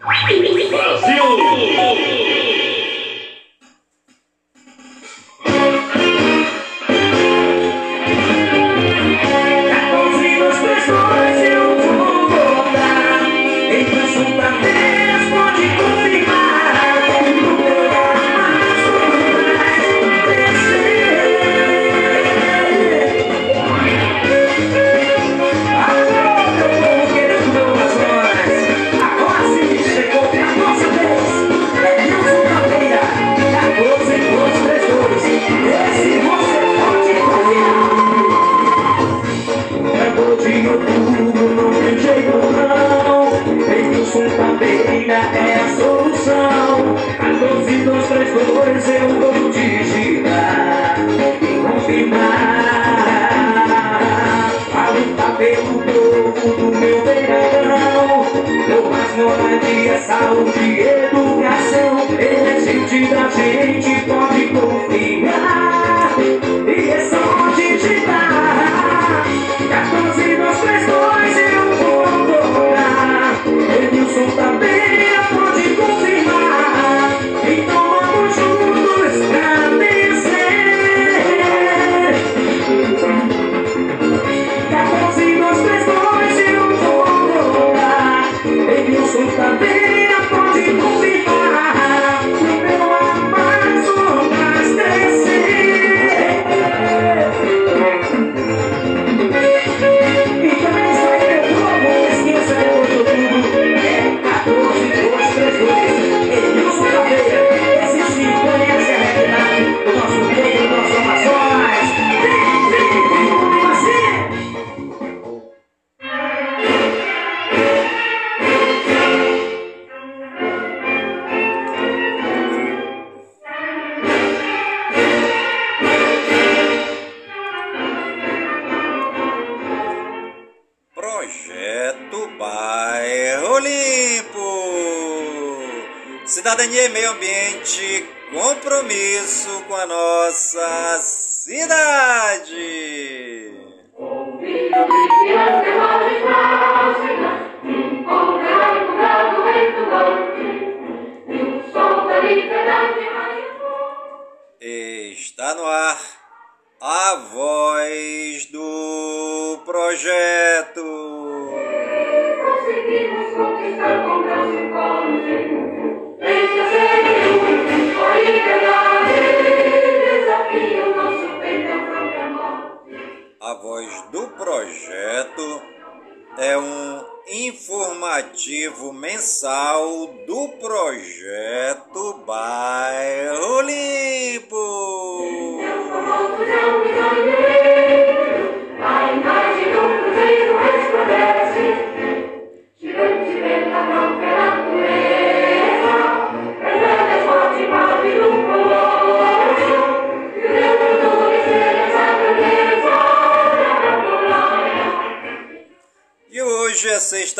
Brasil!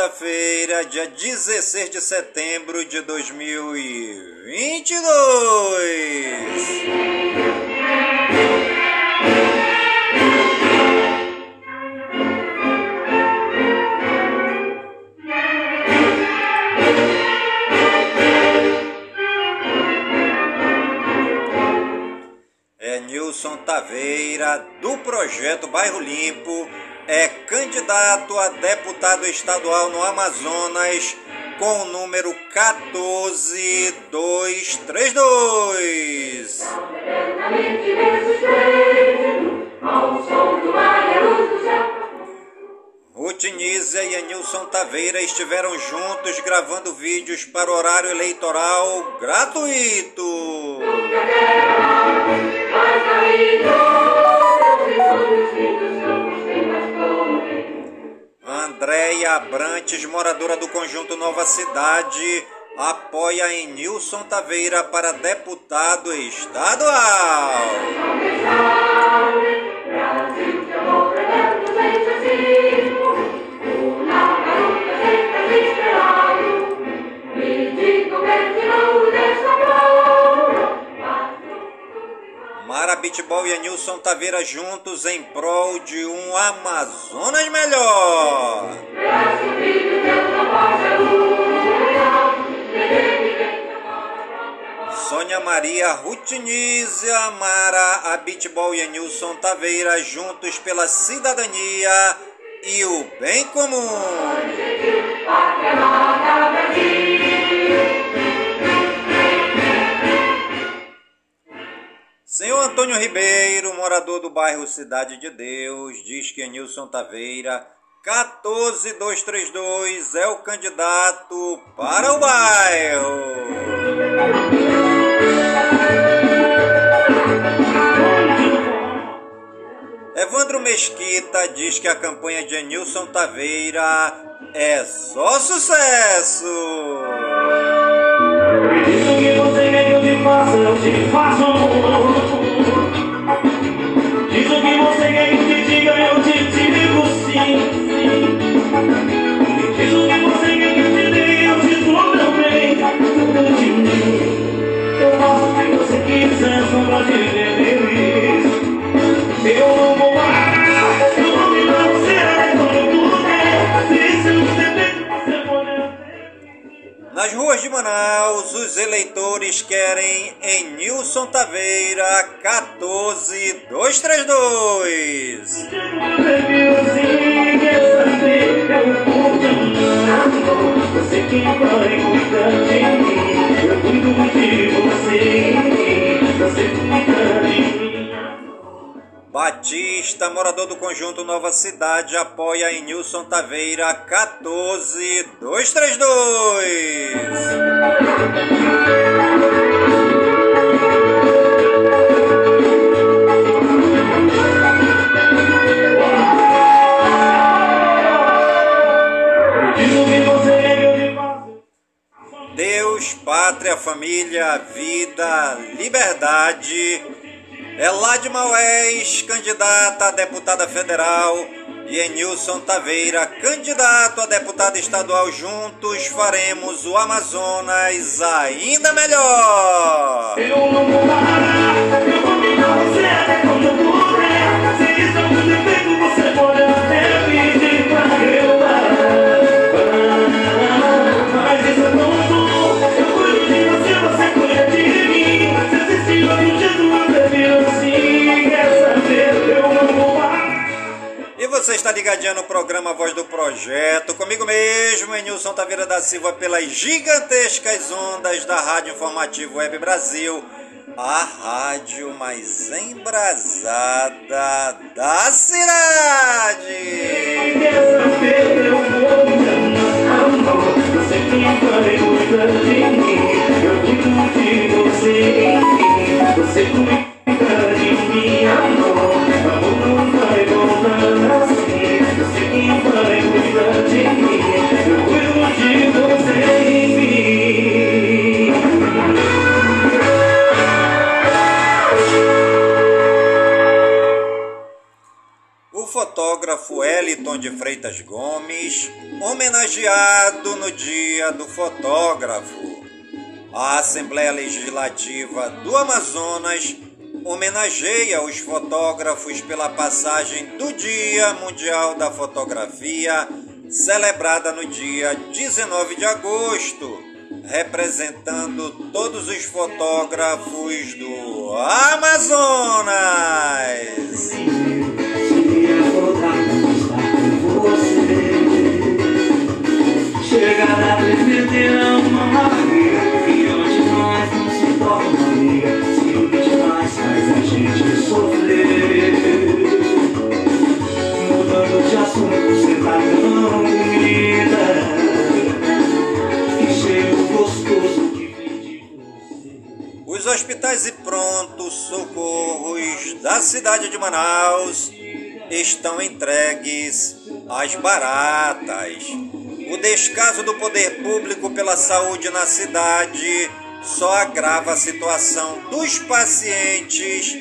Sexta-feira, dia 16 de setembro de 2022. É Nilson Taveira, do projeto Bairro Limpo é candidato a deputado estadual no Amazonas com o número 14232. Rutinísia e Anilson Taveira estiveram juntos gravando vídeos para horário eleitoral gratuito. Andréia Abrantes, moradora do conjunto Nova Cidade, apoia em Nilson Taveira para deputado estadual. Mara Bitbol e Anilson Taveira juntos em prol de um Amazonas melhor. Sônia Maria Rutiniz Amara, a Abitbol e Anilson Taveira juntos pela cidadania e o bem comum. Senhor Antônio Ribeiro, morador do bairro Cidade de Deus, diz que Nilson Taveira 14232 é o candidato para o bairro. Evandro Mesquita diz que a campanha de Nilson Taveira é só sucesso. Diz o que você quer que eu te faça, eu te faço. Nas ruas de Manaus, os eleitores querem em Nilson Taveira 14232. Você que vai cuidar de mim, eu Batista, morador do conjunto Nova Cidade, apoia em Nilson Taveira 14232. Pátria, família, vida, liberdade. É lá de Maués, candidata a deputada federal. E Enilson Taveira, candidato a deputado estadual. Juntos faremos o Amazonas ainda melhor. Eu não vou parar, está ligadinho no programa Voz do Projeto, comigo mesmo, Nilson Taveira da Silva, pelas gigantescas ondas da Rádio Informativo Web Brasil, a rádio mais embrasada da cidade. Fotógrafo Eliton de Freitas Gomes, homenageado no Dia do Fotógrafo. A Assembleia Legislativa do Amazonas homenageia os fotógrafos pela passagem do Dia Mundial da Fotografia, celebrada no dia 19 de agosto, representando todos os fotógrafos do Amazonas. Chegar a pretender uma maravilha E onde nós não se torna amiga Simplesmente mais faz a gente sofrer. Mudando de assunto, você tá tão bonita Que cheiro gostoso que vem de você. Os hospitais e prontos socorros da cidade de Manaus estão entregues às baratas. O descaso do poder público pela saúde na cidade só agrava a situação dos pacientes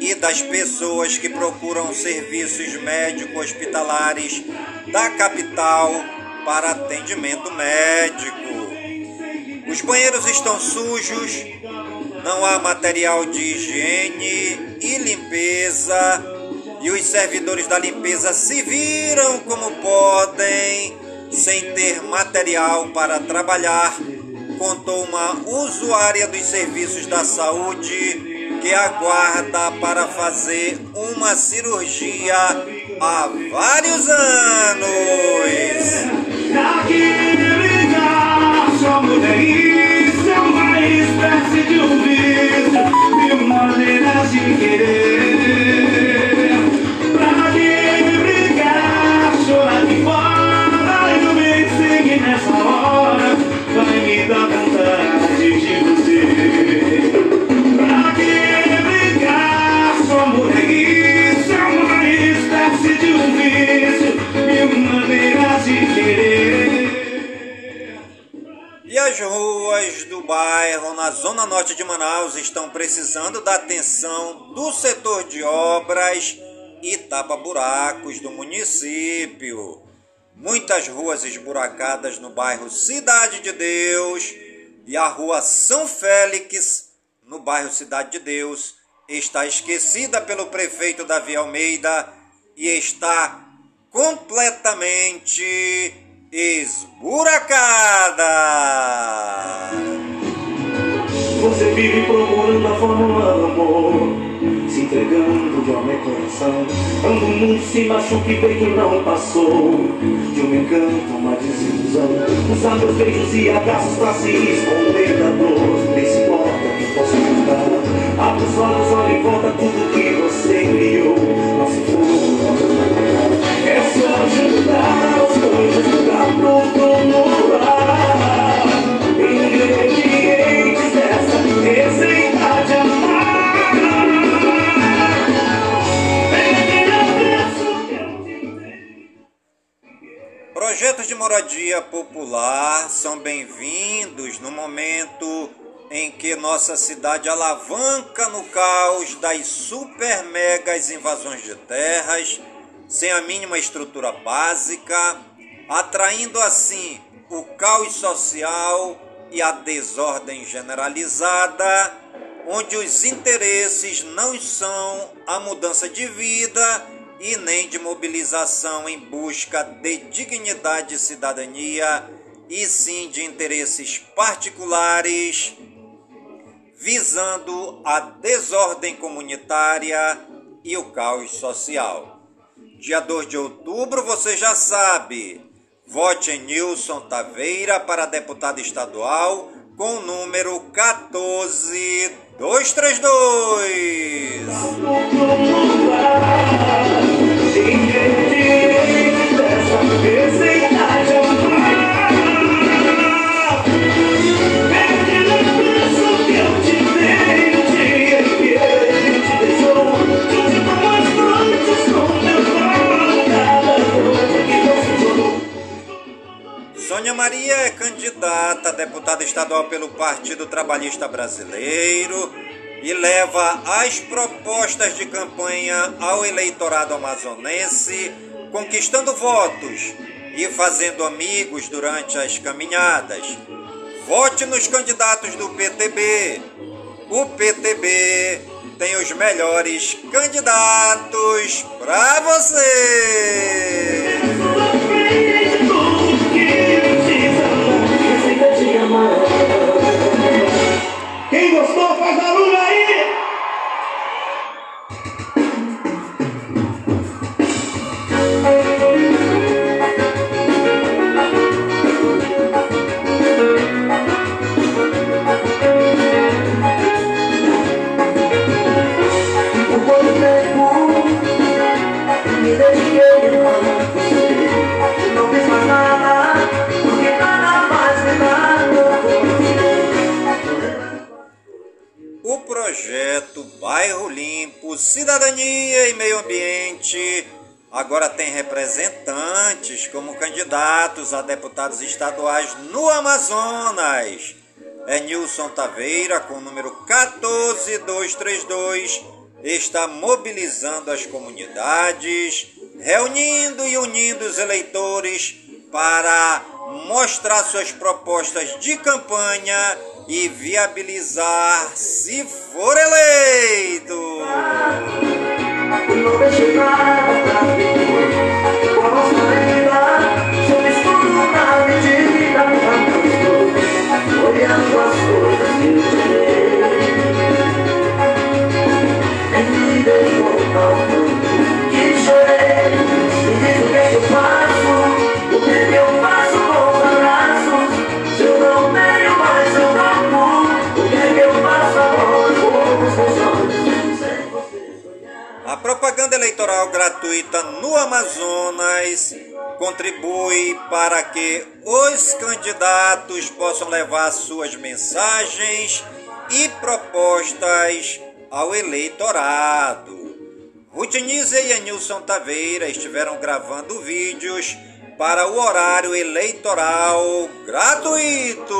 e das pessoas que procuram serviços médico-hospitalares da capital para atendimento médico. Os banheiros estão sujos, não há material de higiene e limpeza e os servidores da limpeza se viram como podem, sem ter material para trabalhar, contou uma usuária dos serviços da saúde que aguarda para fazer uma cirurgia há vários anos. Bairro na zona norte de Manaus estão precisando da atenção do setor de obras e tapa-buracos do município. Muitas ruas esburacadas no bairro Cidade de Deus e a rua São Félix, no bairro Cidade de Deus, está esquecida pelo prefeito Davi Almeida e está completamente esburacada. Você vive procurando a fórmula do amor, se entregando de alma e coração. Quando o mundo se machuca e peito não passou, de um encanto, uma desilusão. Usar meus beijos e abraços pra se esconder da dor, nem se importa que posso mudar. Abre os olhos, olha e volta tudo que você criou. Não se for, em que nossa cidade alavanca no caos das super megas invasões de terras sem a mínima estrutura básica, atraindo assim o caos social e a desordem generalizada, onde os interesses não são a mudança de vida e nem de mobilização em busca de dignidade e cidadania, e sim de interesses particulares visando a desordem comunitária e o caos social. Dia 2 de outubro, você já sabe. Vote em Nilson Taveira para deputado estadual com o número 14232. Sônia Maria é candidata a deputada estadual pelo Partido Trabalhista Brasileiro e leva as propostas de campanha ao eleitorado amazonense, conquistando votos e fazendo amigos durante as caminhadas. Vote nos candidatos do PTB. O PTB tem os melhores candidatos para você. Cidadania e Meio Ambiente agora tem representantes como candidatos a deputados estaduais no Amazonas. É Nilson Taveira, com o número 14232, está mobilizando as comunidades, reunindo e unindo os eleitores para mostrar suas propostas de campanha e viabilizar se for eleito. No Amazonas contribui para que os candidatos possam levar suas mensagens e propostas ao eleitorado. Rutinize e Anilson Taveira estiveram gravando vídeos para o horário eleitoral gratuito.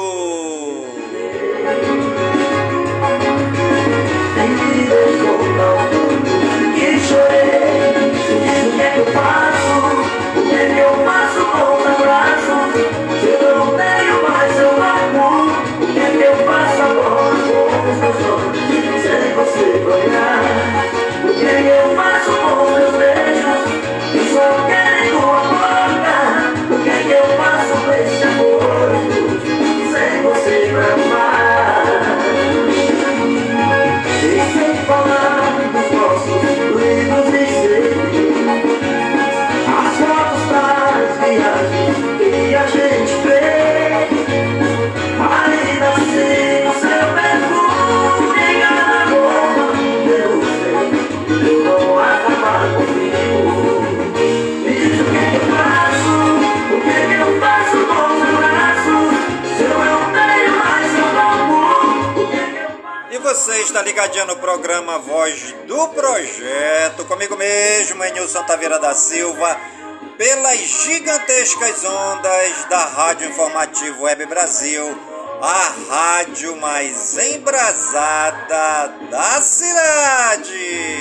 Está ligadinho no programa Voz do Projeto, comigo mesmo, Enilson Taveira da Silva, pelas gigantescas ondas da Rádio Informativo Web Brasil, a rádio mais embrasada da cidade.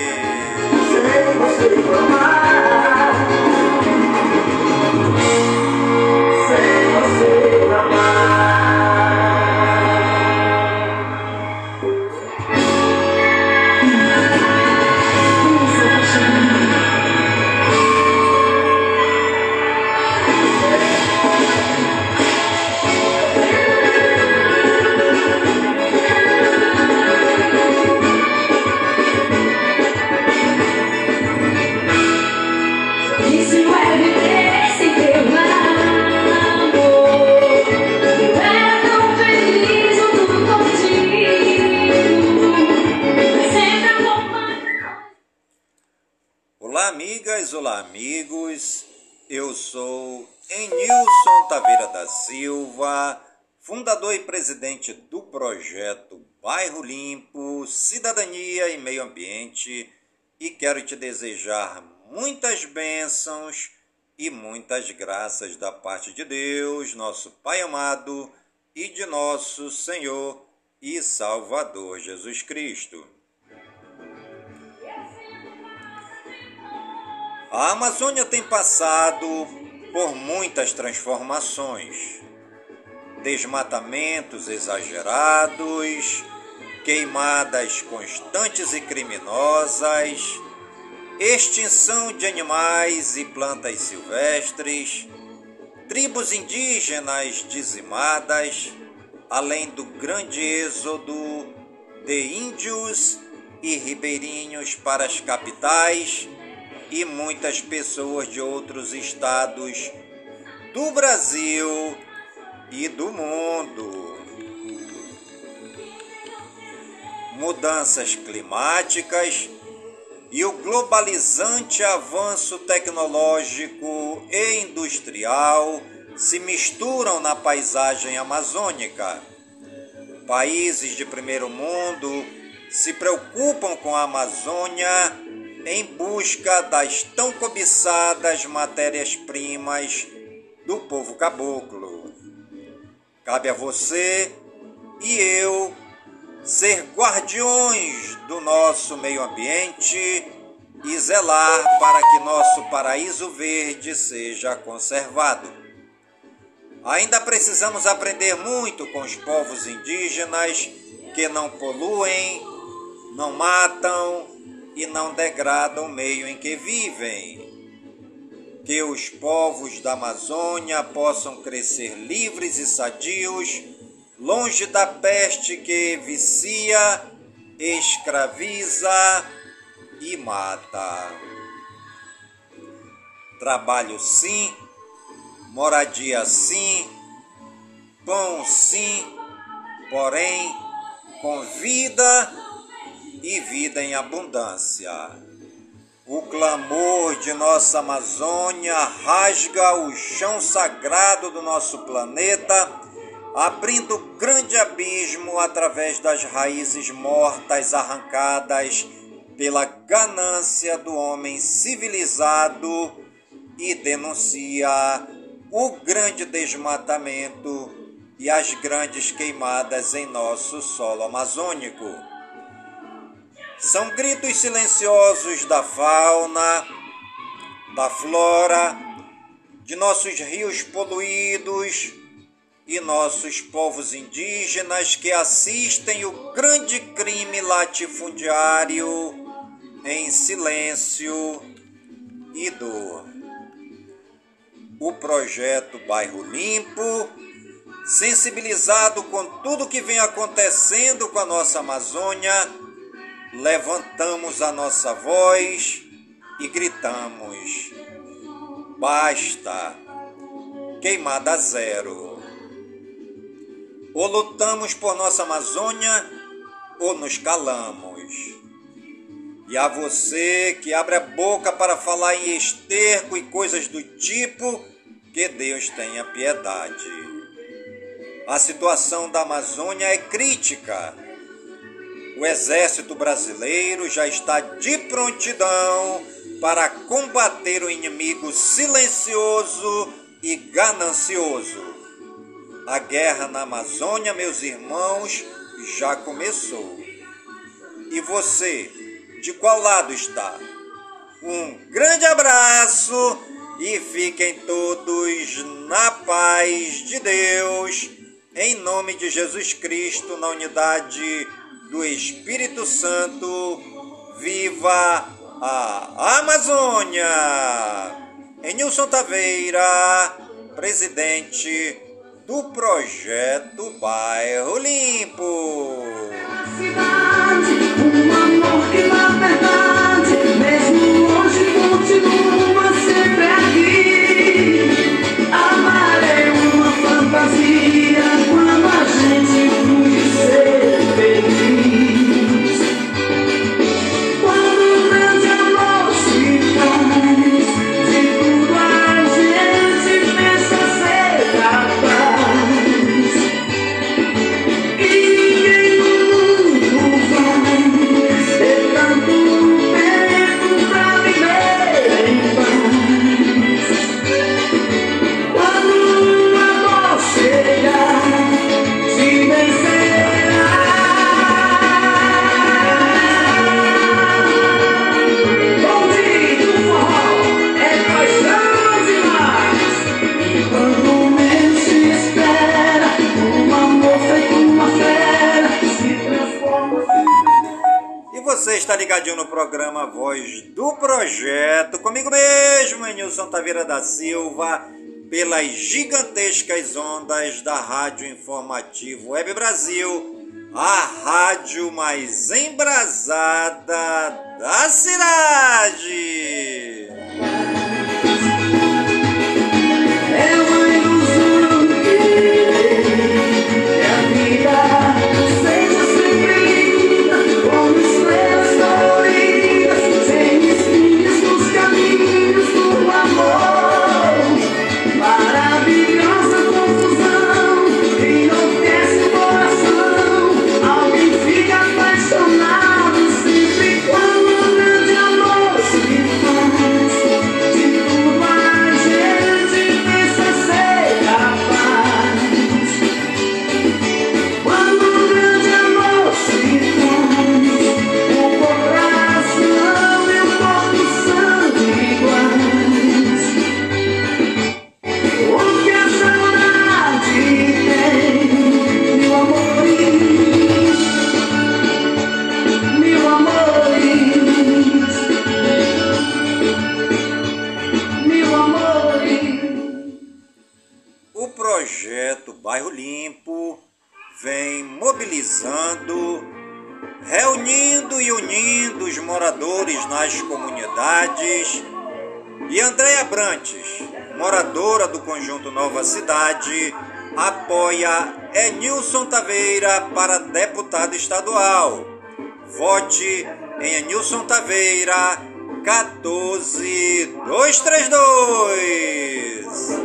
Olá, amigas, olá, amigos. Eu sou Enilson Taveira da Silva, fundador e presidente do projeto Bairro Limpo, Cidadania e Meio Ambiente, e quero te desejar muitas bênçãos e muitas graças da parte de Deus, nosso Pai amado, e de nosso Senhor e Salvador Jesus Cristo. A Amazônia tem passado por muitas transformações. Desmatamentos exagerados, queimadas constantes e criminosas, extinção de animais e plantas silvestres, tribos indígenas dizimadas, além do grande êxodo de índios e ribeirinhos para as capitais e muitas pessoas de outros estados do Brasil e do mundo. Mudanças climáticas e o globalizante avanço tecnológico e industrial se misturam na paisagem amazônica. Países de primeiro mundo se preocupam com a Amazônia em busca das tão cobiçadas matérias-primas do povo caboclo. Cabe a você e eu ser guardiões do nosso meio ambiente e zelar para que nosso paraíso verde seja conservado. Ainda precisamos aprender muito com os povos indígenas que não poluem, não matam e não degradam o meio em que vivem. Que os povos da Amazônia possam crescer livres e sadios, longe da peste que vicia, escraviza e mata. Trabalho sim, moradia sim, pão sim, porém com vida e vida em abundância. O clamor de nossa Amazônia rasga o chão sagrado do nosso planeta, abrindo grande abismo através das raízes mortas arrancadas pela ganância do homem civilizado e denuncia o grande desmatamento e as grandes queimadas em nosso solo amazônico. São gritos silenciosos da fauna, da flora, de nossos rios poluídos e nossos povos indígenas que assistem o grande crime latifundiário em silêncio e dor. O projeto Bairro Limpo, sensibilizado com tudo que vem acontecendo com a nossa Amazônia, levantamos a nossa voz e gritamos: basta, queimada zero. Ou lutamos por nossa Amazônia ou nos calamos. E a você que abre a boca para falar em esterco e coisas do tipo, que Deus tenha piedade. A situação da Amazônia é crítica o Exército Brasileiro já está de prontidão para combater o inimigo silencioso e ganancioso. A guerra na Amazônia, meus irmãos, já começou. E você, de qual lado está? Um grande abraço e fiquem todos na paz de Deus, em nome de Jesus Cristo, na unidade do Espírito Santo, viva a Amazônia! Enilson Taveira, presidente do projeto Bairro Limpo. cidade, um amor verdade, ligadinho no programa Voz do Projeto, comigo mesmo, Enilson Taveira da Silva, pelas gigantescas ondas da Rádio Informativo Web Brasil, a rádio mais embrasada da cidade. Reunindo e unindo os moradores nas comunidades. E Andréia Brantes, moradora do conjunto Nova Cidade, apoia Enilson Taveira para deputado estadual. Vote em Enilson Taveira, 14232.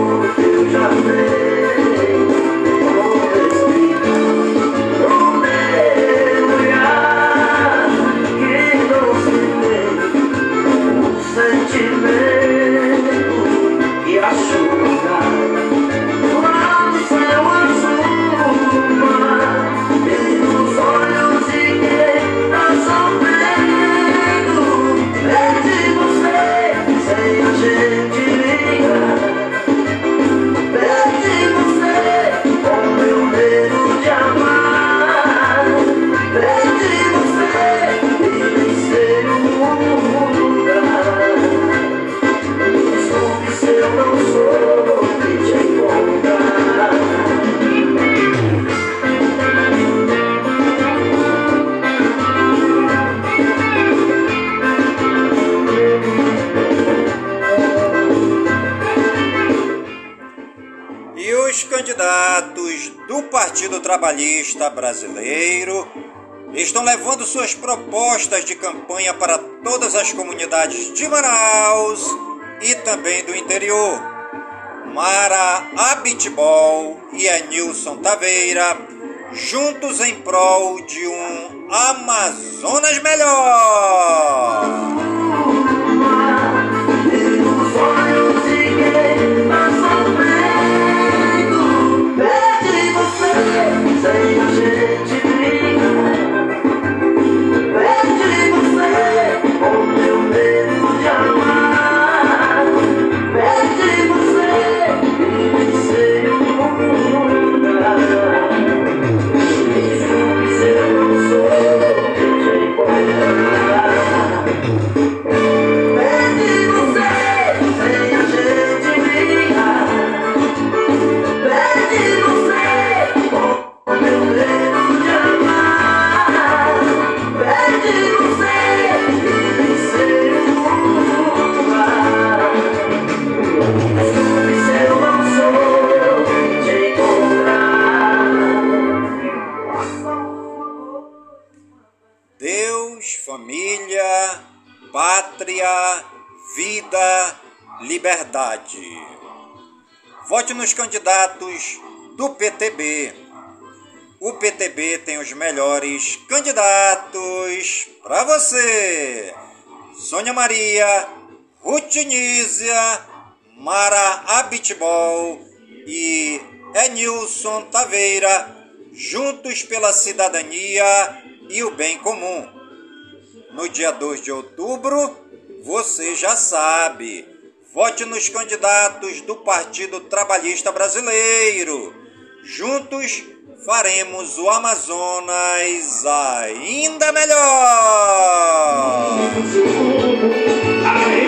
os candidatos do Partido Trabalhista Brasileiro estão levando suas propostas de campanha para todas as comunidades de Manaus e também do interior. Mara Abitbol e Enilson Taveira, juntos em prol de um Amazonas melhor. Liberdade. Vote nos candidatos do PTB. O PTB tem os melhores candidatos para você. Sônia Maria, Ruth Nízia, Mara Abitbol e Enilson Taveira, juntos pela cidadania e o bem comum. No dia 2 de outubro, você já sabe. Vote nos candidatos do Partido Trabalhista Brasileiro. Juntos faremos o Amazonas ainda melhor. A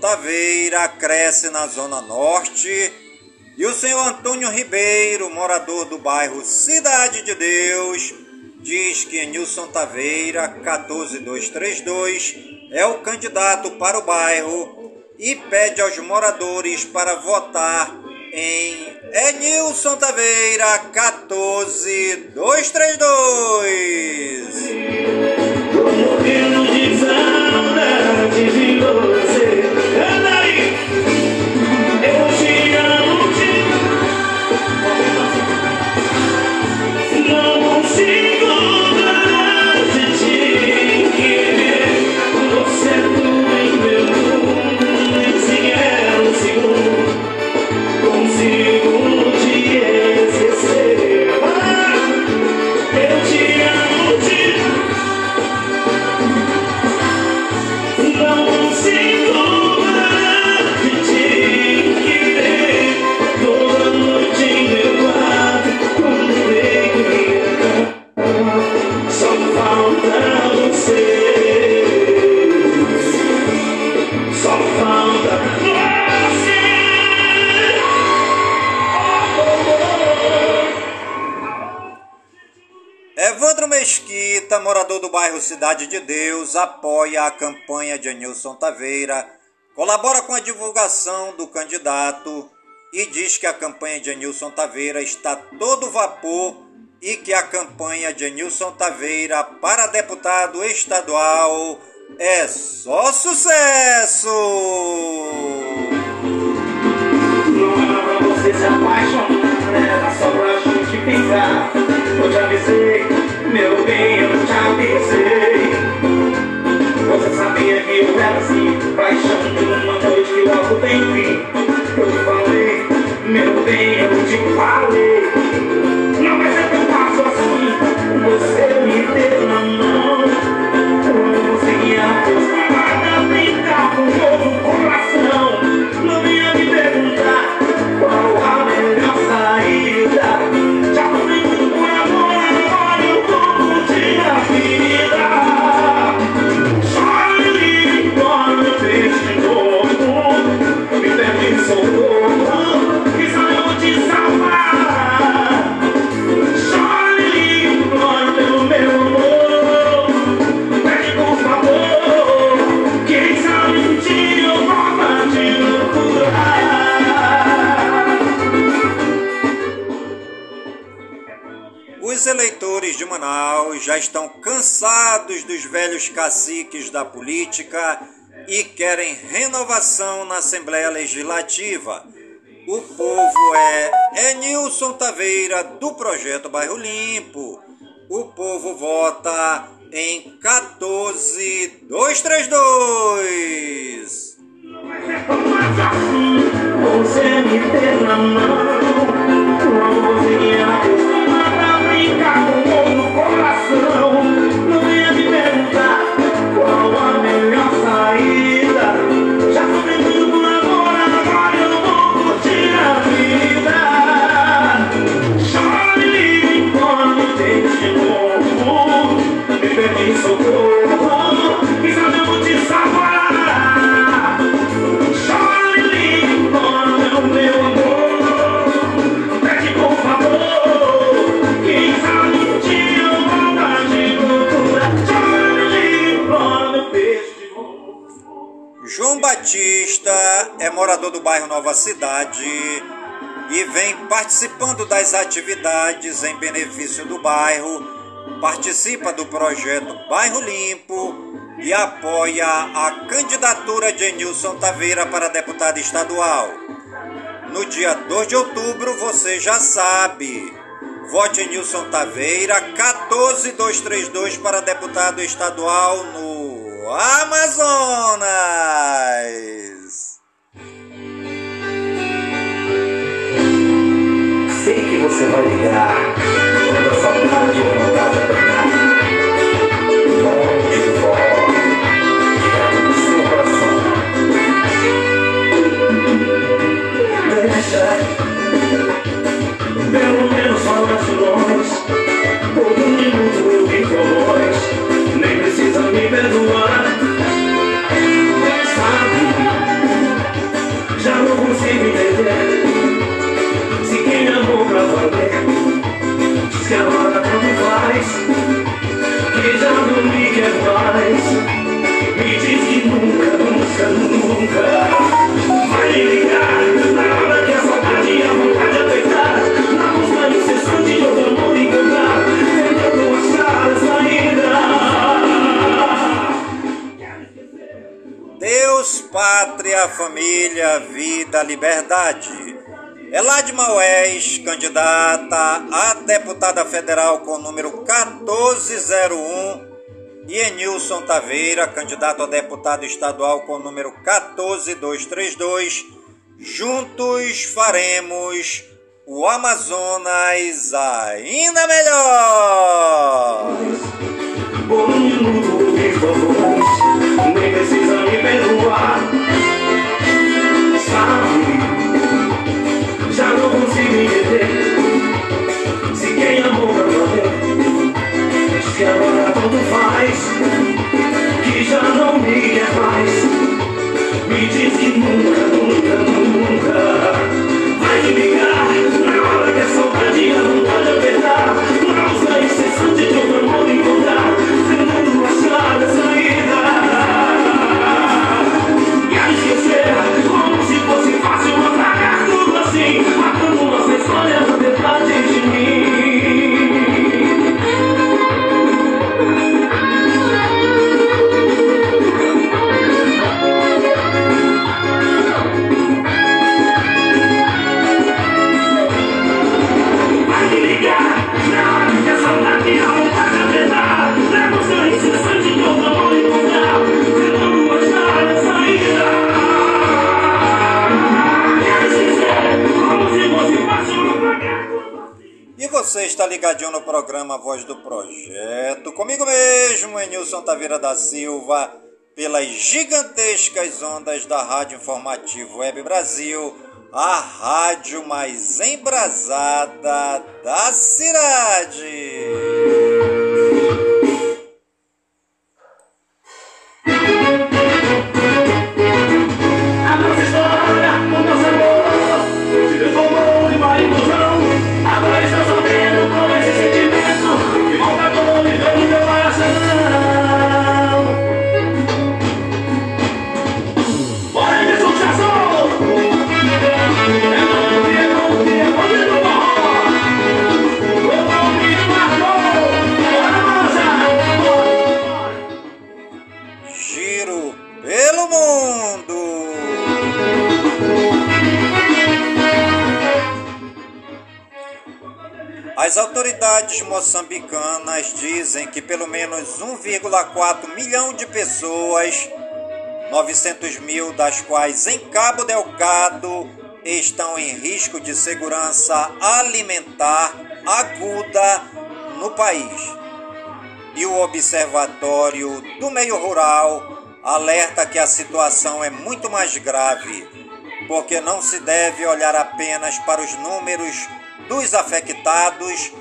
Taveira cresce na Zona Norte e o senhor Antônio Ribeiro, morador do bairro Cidade de Deus, diz que Nilson Taveira, 14232, é o candidato para o bairro e pede aos moradores para votar em Enilson Taveira 14232. Bairro Cidade de Deus, apoia a campanha de Anilson Taveira, colabora com a divulgação do candidato e diz que a campanha de Anilson Taveira está todo vapor e que a campanha de Anilson Taveira para deputado estadual é só sucesso! Não era pra você se apaixonar, era só pra. Eu te avisei, meu bem, eu te avisei. Você sabia que eu era assim, paixão de uma noite que logo tem fim. Eu te falei, meu bem, eu te falei. Não vai ser tão fácil assim, você me deu na mão. Eu conseguia acostumada a brincar com o já estão cansados dos velhos caciques da política e querem renovação na Assembleia Legislativa. O povo é Enilson Taveira, do Projeto Bairro Limpo. O povo vota em 14232. Mas assim, você me na mão atividades em benefício do bairro, participa do projeto Bairro Limpo e apoia a candidatura de Enilson Taveira para deputado estadual. No dia 2 de outubro, você já sabe. Vote Nilson Taveira 14232 para deputado estadual no Amazonas. Você vai ligar família, vida, liberdade. Elade Maués, candidata a deputada federal com o número 1401. E Enilson Taveira, candidato a deputado estadual com o número 14232. Juntos faremos o Amazonas ainda melhor! Por favor, nem precisa me perdoar. Diz ligadinho no programa Voz do Projeto, comigo mesmo, Enilson Taveira da Silva, pelas gigantescas ondas da Rádio Informativo Web Brasil, a rádio mais embrasada da cidade. Moçambicanas dizem que pelo menos 1,4 milhão de pessoas, 900 mil das quais em Cabo Delgado, estão em risco de segurança alimentar aguda no país. E o Observatório do Meio Rural alerta que a situação é muito mais grave, porque não se deve olhar apenas para os números dos afetados,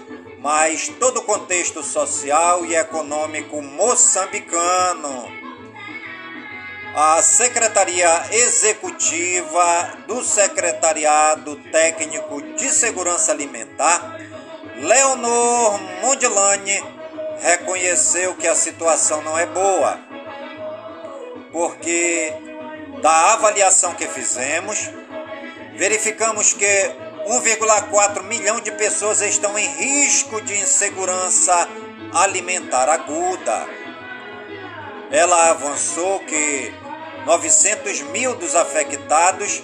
mas todo o contexto social e econômico moçambicano. A Secretaria Executiva do Secretariado Técnico de Segurança Alimentar, Leonor Mondlane, reconheceu que a situação não é boa, porque da avaliação que fizemos, verificamos que 1,4 milhão de pessoas estão em risco de insegurança alimentar aguda. Ela avançou que 900 mil dos afetados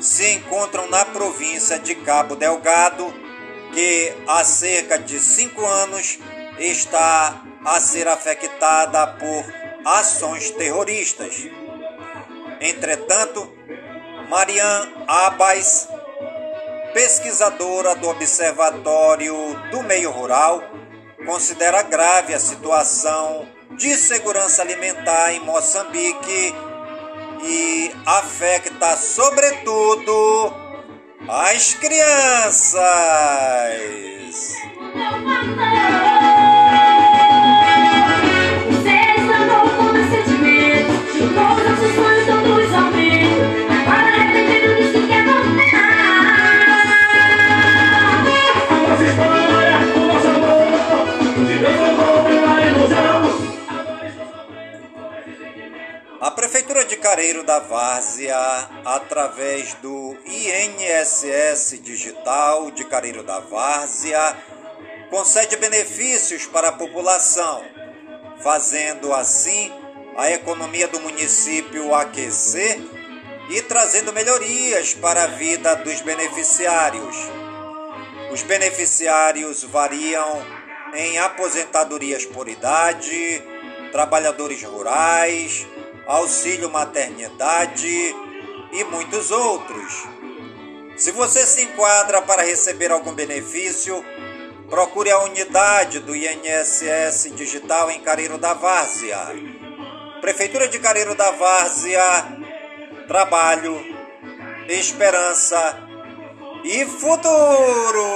se encontram na província de Cabo Delgado, que há cerca de cinco anos está a ser afetada por ações terroristas. Entretanto, Marian Abbas, pesquisadora do Observatório do Meio Rural, considera grave a situação de segurança alimentar em Moçambique e afeta, sobretudo, as crianças. Sentimento Jogou Careiro da Várzea, através do INSS Digital de Careiro da Várzea, concede benefícios para a população, fazendo assim a economia do município aquecer e trazendo melhorias para a vida dos beneficiários. Os beneficiários variam em aposentadorias por idade, trabalhadores rurais, auxílio maternidade e muitos outros. Se você se enquadra para receber algum benefício, procure a unidade do INSS Digital em Careiro da Várzea. Prefeitura de Careiro da Várzea, trabalho, esperança e futuro.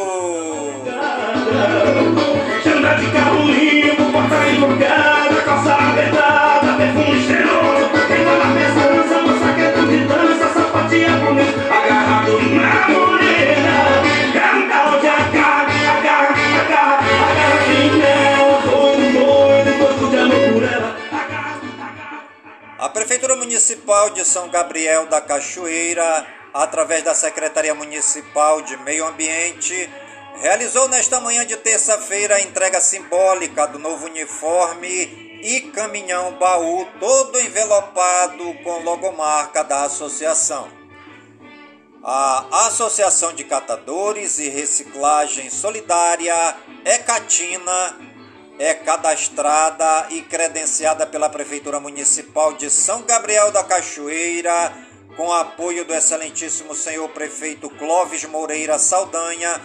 Chama de carro limpo, porta invocada, calça agarrado na morena. A Prefeitura Municipal de São Gabriel da Cachoeira, através da Secretaria Municipal de Meio Ambiente, realizou nesta manhã de terça-feira a entrega simbólica do novo uniforme e caminhão baú, todo envelopado com logomarca da associação. A Associação de Catadores e Reciclagem Solidária Ecatina é cadastrada e credenciada pela Prefeitura Municipal de São Gabriel da Cachoeira, com apoio do excelentíssimo senhor prefeito Clóvis Moreira Saldanha,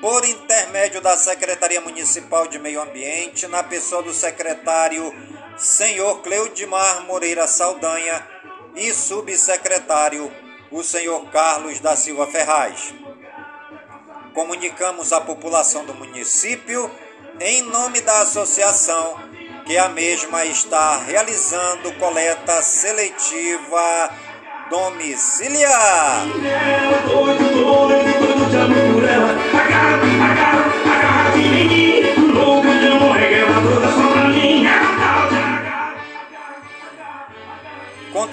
por intermédio da Secretaria Municipal de Meio Ambiente, na pessoa do secretário senhor Cleudimar Moreira Saldanha e subsecretário o senhor Carlos da Silva Ferraz. Comunicamos à população do município, em nome da associação, que a mesma está realizando coleta seletiva domiciliar.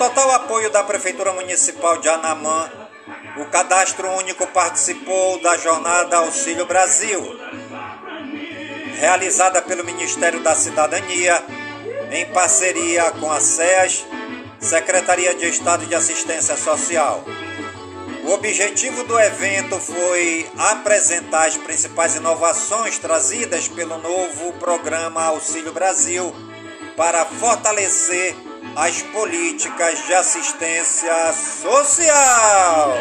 Total apoio da Prefeitura Municipal de Anamã, o Cadastro Único participou da Jornada Auxílio Brasil, realizada pelo Ministério da Cidadania, em parceria com a SEAS, Secretaria de Estado de Assistência Social. O objetivo do evento foi apresentar as principais inovações trazidas pelo novo programa Auxílio Brasil para fortalecer as políticas de assistência social.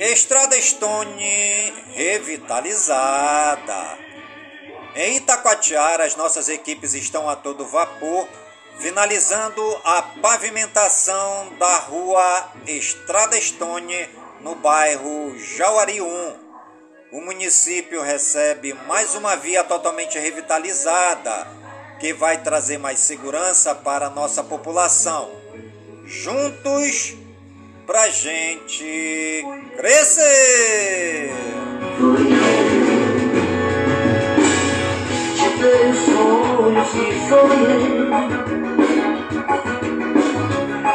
Estrada Stone revitalizada. Em Itacoatiara, as nossas equipes estão a todo vapor, finalizando a pavimentação da rua Estrada Stone, no bairro Jauari 1. O município recebe mais uma via totalmente revitalizada, que vai trazer mais segurança para a nossa população. Juntos, pra gente crescer! De teus sonhos que sonhei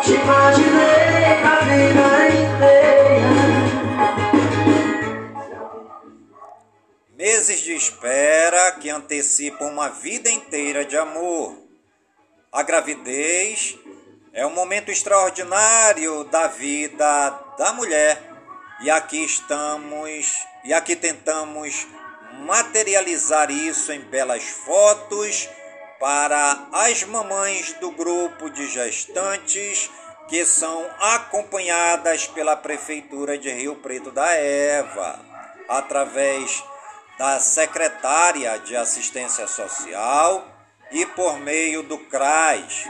Te imaginei a vida inteira. Meses de espera que antecipam uma vida inteira de amor. A gravidez é um momento extraordinário da vida da mulher. E aqui estamos e aqui tentamos materializar isso em belas fotos para as mamães do grupo de gestantes que são acompanhadas pela prefeitura de Rio Preto da Eva através da secretária de Assistência Social e por meio do CRAS.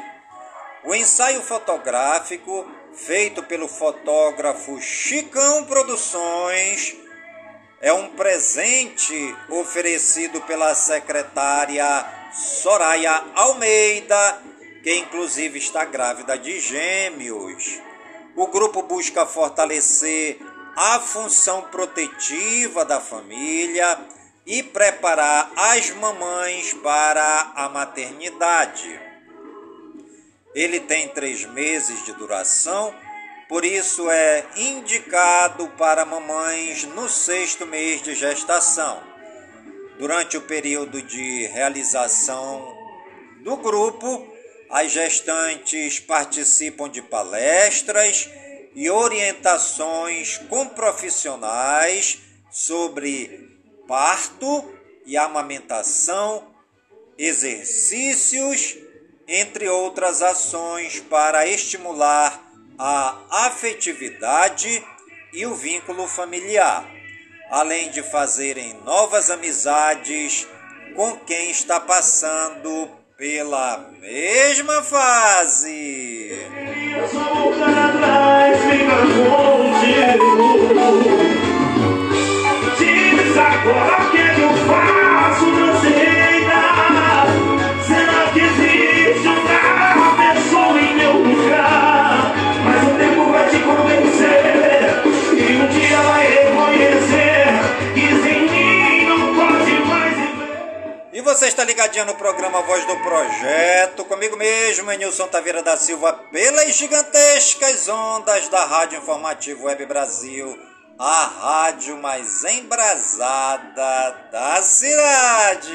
O ensaio fotográfico, feito pelo fotógrafo Chicão Produções, é um presente oferecido pela secretária Soraya Almeida, que inclusive está grávida de gêmeos. O grupo busca fortalecer a função protetiva da família e preparar as mamães para a maternidade. Ele tem três meses de duração, por isso é indicado para mamães no sexto mês de gestação. Durante o período de realização do grupo, as gestantes participam de palestras e orientações com profissionais sobre parto e amamentação, exercícios, entre outras ações para estimular a afetividade e o vínculo familiar, além de fazerem novas amizades com quem está passando pela mesma fase. Eu atrás. Você está ligadinho no programa Voz do Projeto, comigo mesmo, Nilson Taveira da Silva, pelas gigantescas ondas da Rádio Informativo Web Brasil, a rádio mais embrasada da cidade.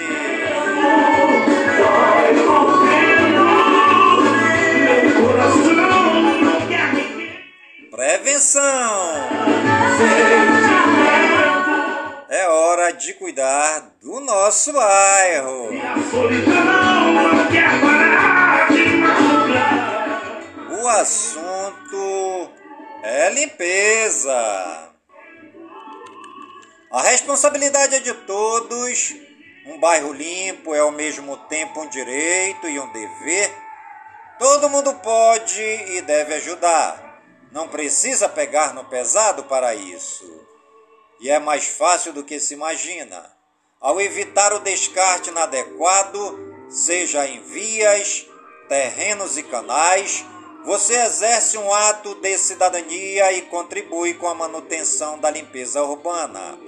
Prevenção! É hora de cuidar do nosso bairro. O assunto é limpeza. A responsabilidade é de todos. Um bairro limpo é ao mesmo tempo um direito e um dever. Todo mundo pode e deve ajudar. Não precisa pegar no pesado para isso. E é mais fácil do que se imagina. Ao evitar o descarte inadequado, seja em vias, terrenos e canais, você exerce um ato de cidadania e contribui com a manutenção da limpeza urbana.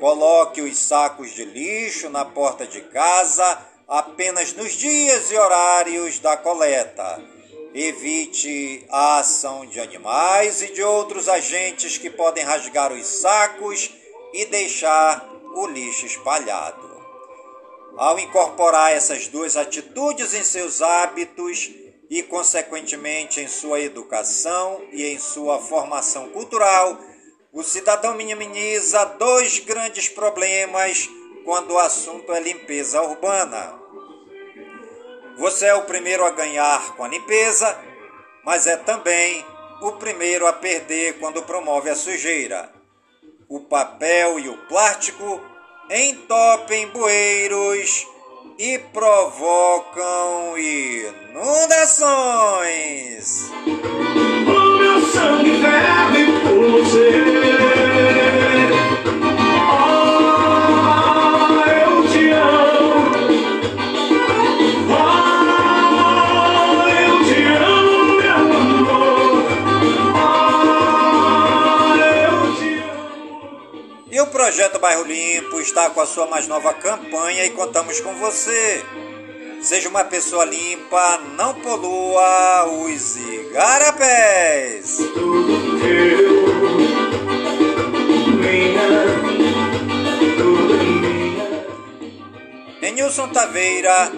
Coloque os sacos de lixo na porta de casa apenas nos dias e horários da coleta. Evite a ação de animais e de outros agentes que podem rasgar os sacos e deixar o lixo espalhado. Ao incorporar essas duas atitudes em seus hábitos e, consequentemente, em sua educação e em sua formação cultural, o cidadão minimiza dois grandes problemas quando o assunto é limpeza urbana. Você é o primeiro a ganhar com a limpeza, mas é também o primeiro a perder quando promove a sujeira. O papel e o plástico entopem bueiros e provocam inundações. O meu sangue ferve por você. Projeto Bairro Limpo está com a sua mais nova campanha e contamos com você. Seja uma pessoa limpa, não polua os igarapés. Enilson Taveira,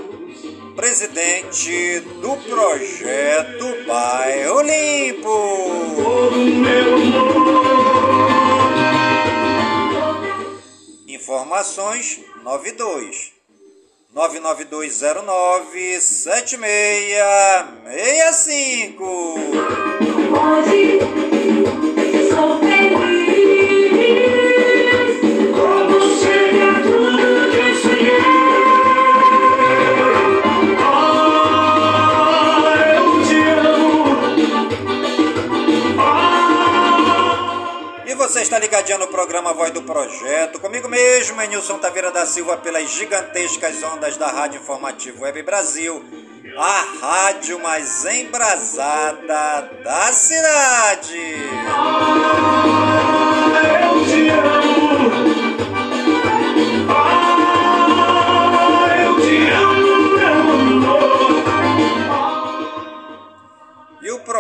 presidente do projeto Bairro Limpo. Todo meu amor. Informações 92 99209 7665. Hoje está ligadinho no programa Voz do Projeto, comigo mesmo, Enilson Taveira da Silva, pelas gigantescas ondas da Rádio Informativo Web Brasil, a rádio mais embrasada da cidade.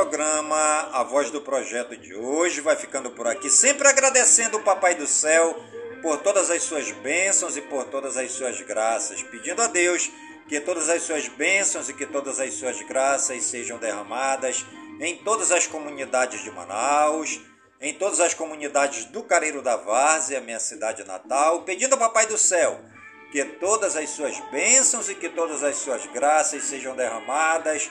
Programa A Voz do Projeto de hoje vai ficando por aqui, sempre agradecendo o Papai do Céu por todas as suas bênçãos e por todas as suas graças, pedindo a Deus que todas as suas bênçãos e que todas as suas graças sejam derramadas em todas as comunidades de Manaus, em todas as comunidades do Careiro da Várzea, minha cidade natal, pedindo ao Papai do Céu que todas as suas bênçãos e que todas as suas graças sejam derramadas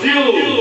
Quatorze,